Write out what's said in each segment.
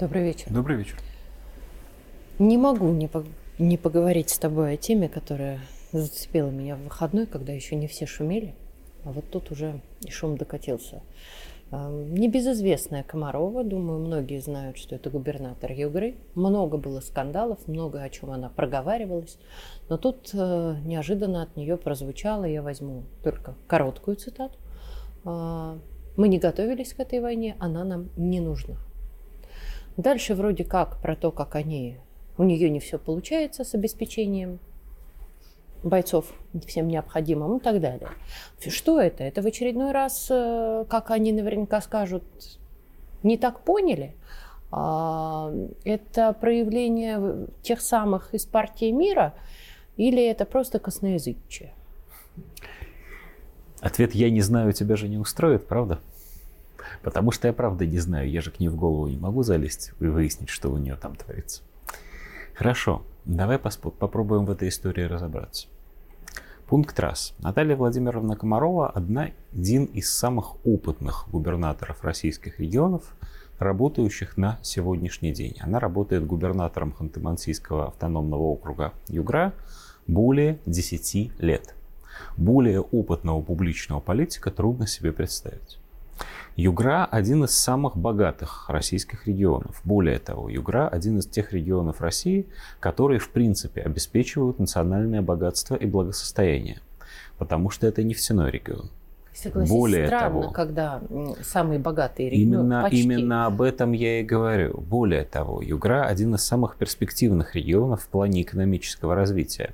Добрый вечер. Добрый вечер. Не могу не, по- не поговорить с тобой о теме, которая зацепила меня в выходной, когда еще не все шумели, а вот тут уже и шум докатился. Небезызвестная Комарова, думаю, многие знают, что это губернатор Югры. Много было скандалов, много о чем она проговаривалась. Но тут э, неожиданно от нее прозвучало, я возьму только короткую цитату. А, Мы не готовились к этой войне, она нам не нужна. Дальше вроде как про то, как они, у нее не все получается с обеспечением бойцов всем необходимым и так далее. Что это? Это в очередной раз, э, как они наверняка скажут, не так поняли? А, Это проявление тех самых из партии мира или это просто косноязычие? Ответ «я не знаю» тебя же не устроит, правда? Потому что я правда не знаю, я же к ней в голову не могу залезть и выяснить, что у нее там творится. Хорошо, давай поспо- попробуем в этой истории разобраться. Пункт раз. Наталья Владимировна Комарова одна, один из самых опытных губернаторов российских регионов, работающих на сегодняшний день. Она работает губернатором Ханты-Мансийского автономного округа Югра более 10 лет. Более опытного публичного политика трудно себе представить. Югра – один из самых богатых российских регионов. Более того, Югра – один из тех регионов России, которые, в принципе, обеспечивают национальное богатство и благосостояние, потому что это нефтяной регион. Согласись, Более странно, того, когда м, самый богатый регион Именно, почти именно об этом я и говорю. Более того, Югра – один из самых перспективных регионов в плане экономического развития.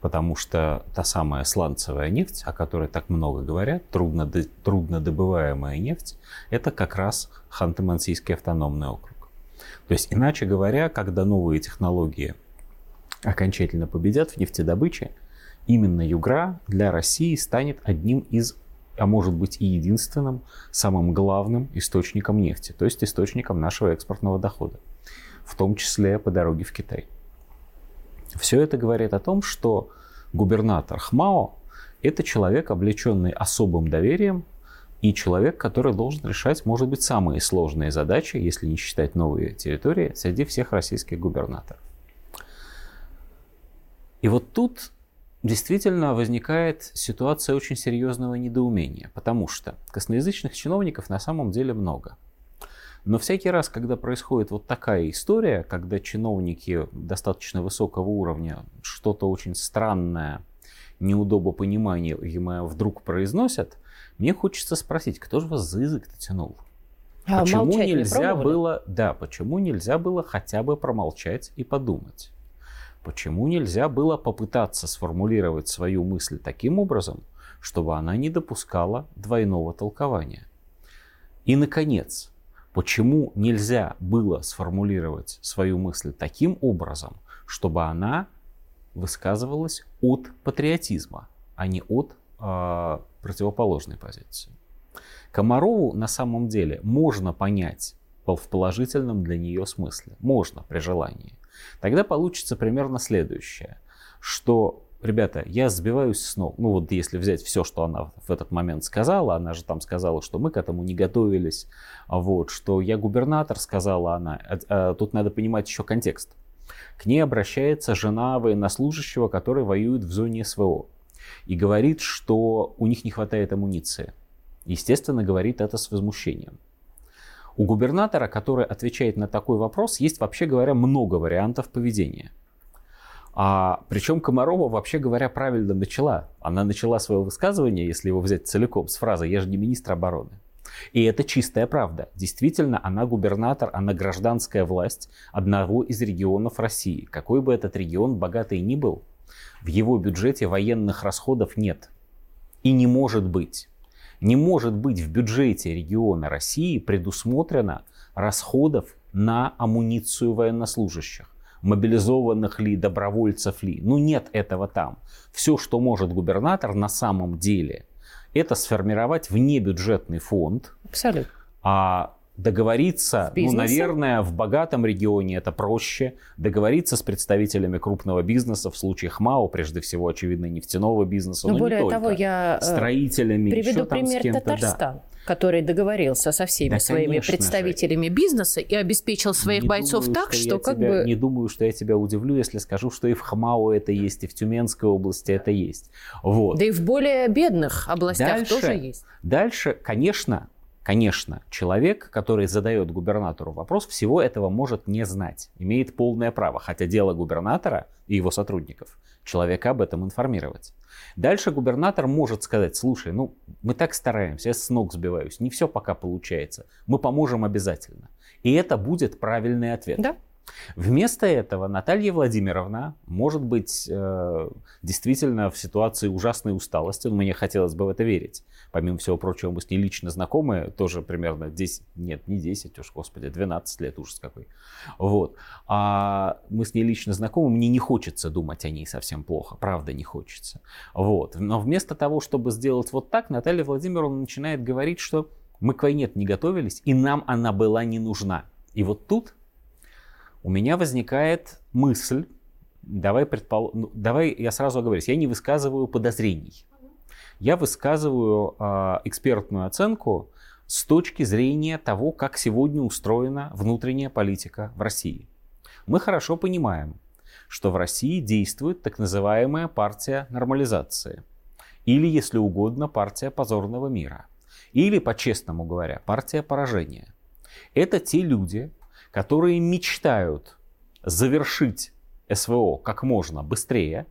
Потому что та самая сланцевая нефть, о которой так много говорят, трудно, до- труднодобываемая нефть, это как раз Ханты-Мансийский автономный округ. То есть, иначе говоря, когда новые технологии окончательно победят в нефтедобыче, именно Югра для России станет одним из, а может быть и единственным, самым главным источником нефти, то есть источником нашего экспортного дохода, в том числе по дороге в Китай. Все это говорит о том, что губернатор Хмао – это человек, облеченный особым доверием, и человек, который должен решать, может быть, самые сложные задачи, если не считать новые территории, среди всех российских губернаторов. И вот тут действительно возникает ситуация очень серьезного недоумения, потому что косноязычных чиновников на самом деле много. Но всякий раз, когда происходит вот такая история, когда чиновники достаточно высокого уровня что-то очень странное, неудобопонимаемое вдруг произносят, мне хочется спросить, кто же вас за язык-то тянул? А почему не нельзя пробовали? было, да, почему нельзя было хотя бы промолчать и подумать? Почему нельзя было попытаться сформулировать свою мысль таким образом, чтобы она не допускала двойного толкования? И, наконец, почему нельзя было сформулировать свою мысль таким образом, чтобы она высказывалась от патриотизма, а не от э, противоположной позиции? Комарову на самом деле можно понять в положительном для нее смысле. Можно при желании. Тогда получится примерно следующее, что, ребята, я сбиваюсь с ног. Ну вот если взять все, что она в этот момент сказала, она же там сказала, что мы к этому не готовились, а вот, что я губернатор, сказала она. А- а Тут надо понимать еще контекст. К ней обращается жена военнослужащего, который воюет в зоне СВО. И говорит, что у них не хватает амуниции. Естественно, говорит это с возмущением. У губернатора, который отвечает на такой вопрос, есть, вообще говоря, много вариантов поведения. А, причем Комарова, вообще говоря, правильно начала. Она начала свое высказывание, если его взять целиком, с фразы «Я же не министр обороны». И это чистая правда. Действительно, она губернатор, она гражданская власть одного из регионов России. Какой бы этот регион богатый ни был, в его бюджете военных расходов нет. И не может быть. Не может быть в бюджете региона России предусмотрено расходов на амуницию военнослужащих. Мобилизованных ли, добровольцев ли. Ну нет этого там. Все, что может губернатор на самом деле, это сформировать внебюджетный фонд, Абсолютно. а Договориться, ну, наверное, в богатом регионе это проще. Договориться с представителями крупного бизнеса в случаях МАО, прежде всего, очевидно, нефтяного бизнеса, но, но более не того, я э, строителями, приведу пример Татарстан. Да который договорился со всеми да, своими представителями же. бизнеса и обеспечил своих не бойцов думаю, так, что, что как тебя, бы... Не думаю, что я тебя удивлю, если скажу, что и в Хмао это есть, и в Тюменской области это есть. Вот. Да и в более бедных областях дальше, тоже есть. Дальше, конечно, Конечно, человек, который задает губернатору вопрос, всего этого может не знать, имеет полное право, хотя дело губернатора и его сотрудников человека об этом информировать. Дальше губернатор может сказать, слушай, ну мы так стараемся, я с ног сбиваюсь, не все пока получается, мы поможем обязательно. И это будет правильный ответ. Да. Вместо этого Наталья Владимировна, может быть, э, действительно в ситуации ужасной усталости, мне хотелось бы в это верить. Помимо всего прочего, мы с ней лично знакомы, тоже примерно 10, нет, не 10 уж, господи, 12 лет, ужас какой. Вот. А мы с ней лично знакомы, мне не хочется думать о ней совсем плохо, правда не хочется. Вот. Но вместо того, чтобы сделать вот так, Наталья Владимировна начинает говорить, что мы к войне не готовились, и нам она была не нужна. И вот тут у меня возникает мысль, давай, предпол... ну, давай я сразу оговорюсь, я не высказываю подозрений. Я высказываю э, экспертную оценку с точки зрения того, как сегодня устроена внутренняя политика в России. Мы хорошо понимаем, что в России действует так называемая партия нормализации. Или, если угодно, партия позорного мира. Или, по-честному говоря, партия поражения. Это те люди, которые мечтают завершить СВО как можно быстрее,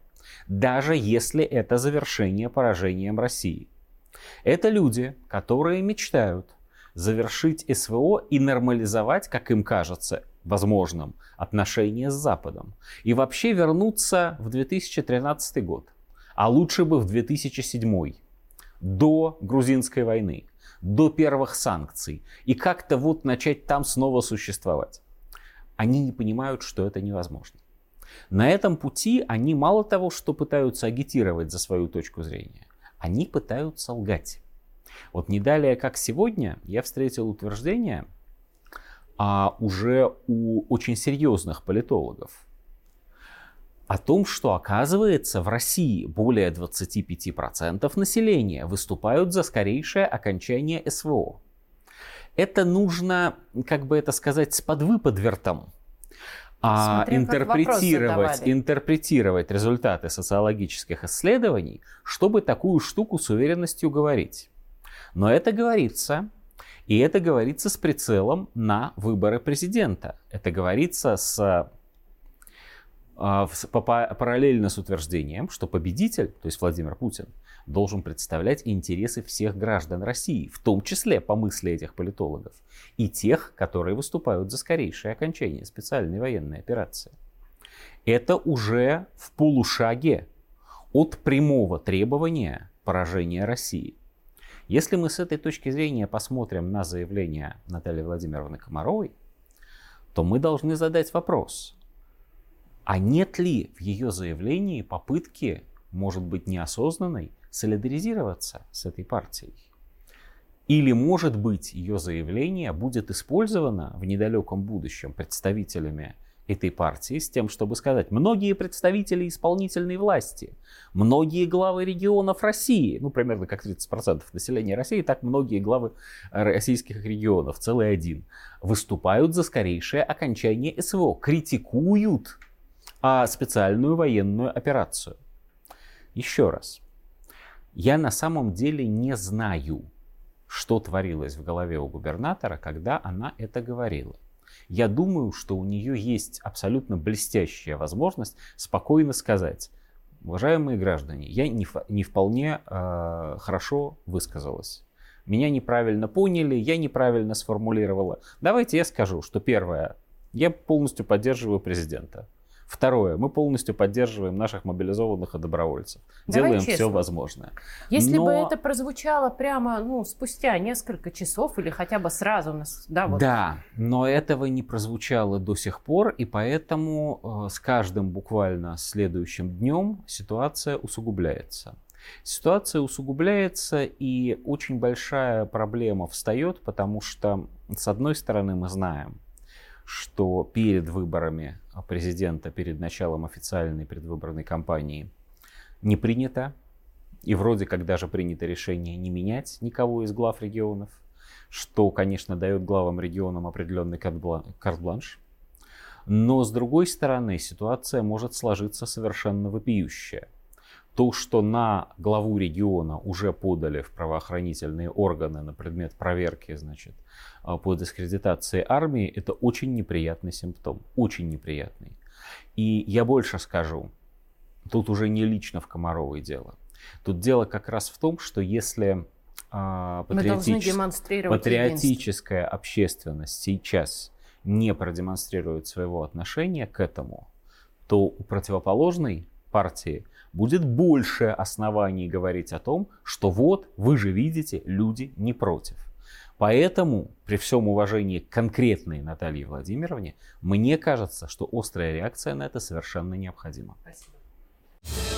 даже если это завершение поражением России. Это люди, которые мечтают завершить СВО и нормализовать, как им кажется, возможным, отношения с Западом. И вообще вернуться в 2013 год, а лучше бы в 2007, до грузинской войны до первых санкций и как-то вот начать там снова существовать. Они не понимают, что это невозможно. На этом пути они мало того, что пытаются агитировать за свою точку зрения, они пытаются лгать. Вот не далее, как сегодня, я встретил утверждение а, уже у очень серьезных политологов, о том, что оказывается в России более 25% населения выступают за скорейшее окончание СВО. Это нужно, как бы это сказать, с подвыподвертом. А интерпретировать, интерпретировать результаты социологических исследований, чтобы такую штуку с уверенностью говорить. Но это говорится, и это говорится с прицелом на выборы президента. Это говорится с параллельно с утверждением, что победитель, то есть Владимир Путин, должен представлять интересы всех граждан России, в том числе по мысли этих политологов, и тех, которые выступают за скорейшее окончание специальной военной операции. Это уже в полушаге от прямого требования поражения России. Если мы с этой точки зрения посмотрим на заявление Натальи Владимировны Комаровой, то мы должны задать вопрос – а нет ли в ее заявлении попытки, может быть, неосознанной, солидаризироваться с этой партией? Или, может быть, ее заявление будет использовано в недалеком будущем представителями этой партии с тем, чтобы сказать, многие представители исполнительной власти, многие главы регионов России, ну, примерно как 30% населения России, так многие главы российских регионов, целый один, выступают за скорейшее окончание СВО, критикуют а специальную военную операцию. Еще раз, я на самом деле не знаю, что творилось в голове у губернатора, когда она это говорила. Я думаю, что у нее есть абсолютно блестящая возможность спокойно сказать, уважаемые граждане, я не, не вполне э, хорошо высказалась. Меня неправильно поняли, я неправильно сформулировала. Давайте я скажу, что первое, я полностью поддерживаю президента. Второе, мы полностью поддерживаем наших мобилизованных и добровольцев. Давай Делаем честно. все возможное. Если Но... бы это прозвучало прямо ну, спустя несколько часов или хотя бы сразу. Нас, да, вот. да, но этого не прозвучало до сих пор, и поэтому э, с каждым буквально следующим днем ситуация усугубляется. Ситуация усугубляется, и очень большая проблема встает, потому что С одной стороны, мы знаем, что перед выборами президента, перед началом официальной предвыборной кампании не принято, и вроде как даже принято решение не менять никого из глав регионов, что, конечно, дает главам регионам определенный карт-бланш. Но, с другой стороны, ситуация может сложиться совершенно вопиющая. То, что на главу региона уже подали в правоохранительные органы на предмет проверки, значит, а, по дискредитации армии, это очень неприятный симптом. Очень неприятный. И я больше скажу, тут уже не лично в Комаровой дело. Тут дело как раз в том, что если а, патриотичес... патриотическая общественность сейчас не продемонстрирует своего отношения к этому, то у противоположной партии будет больше оснований говорить о том, что вот, вы же видите, люди не против. Поэтому, при всем уважении к конкретной Наталье Владимировне, мне кажется, что острая реакция на это совершенно необходима. Спасибо.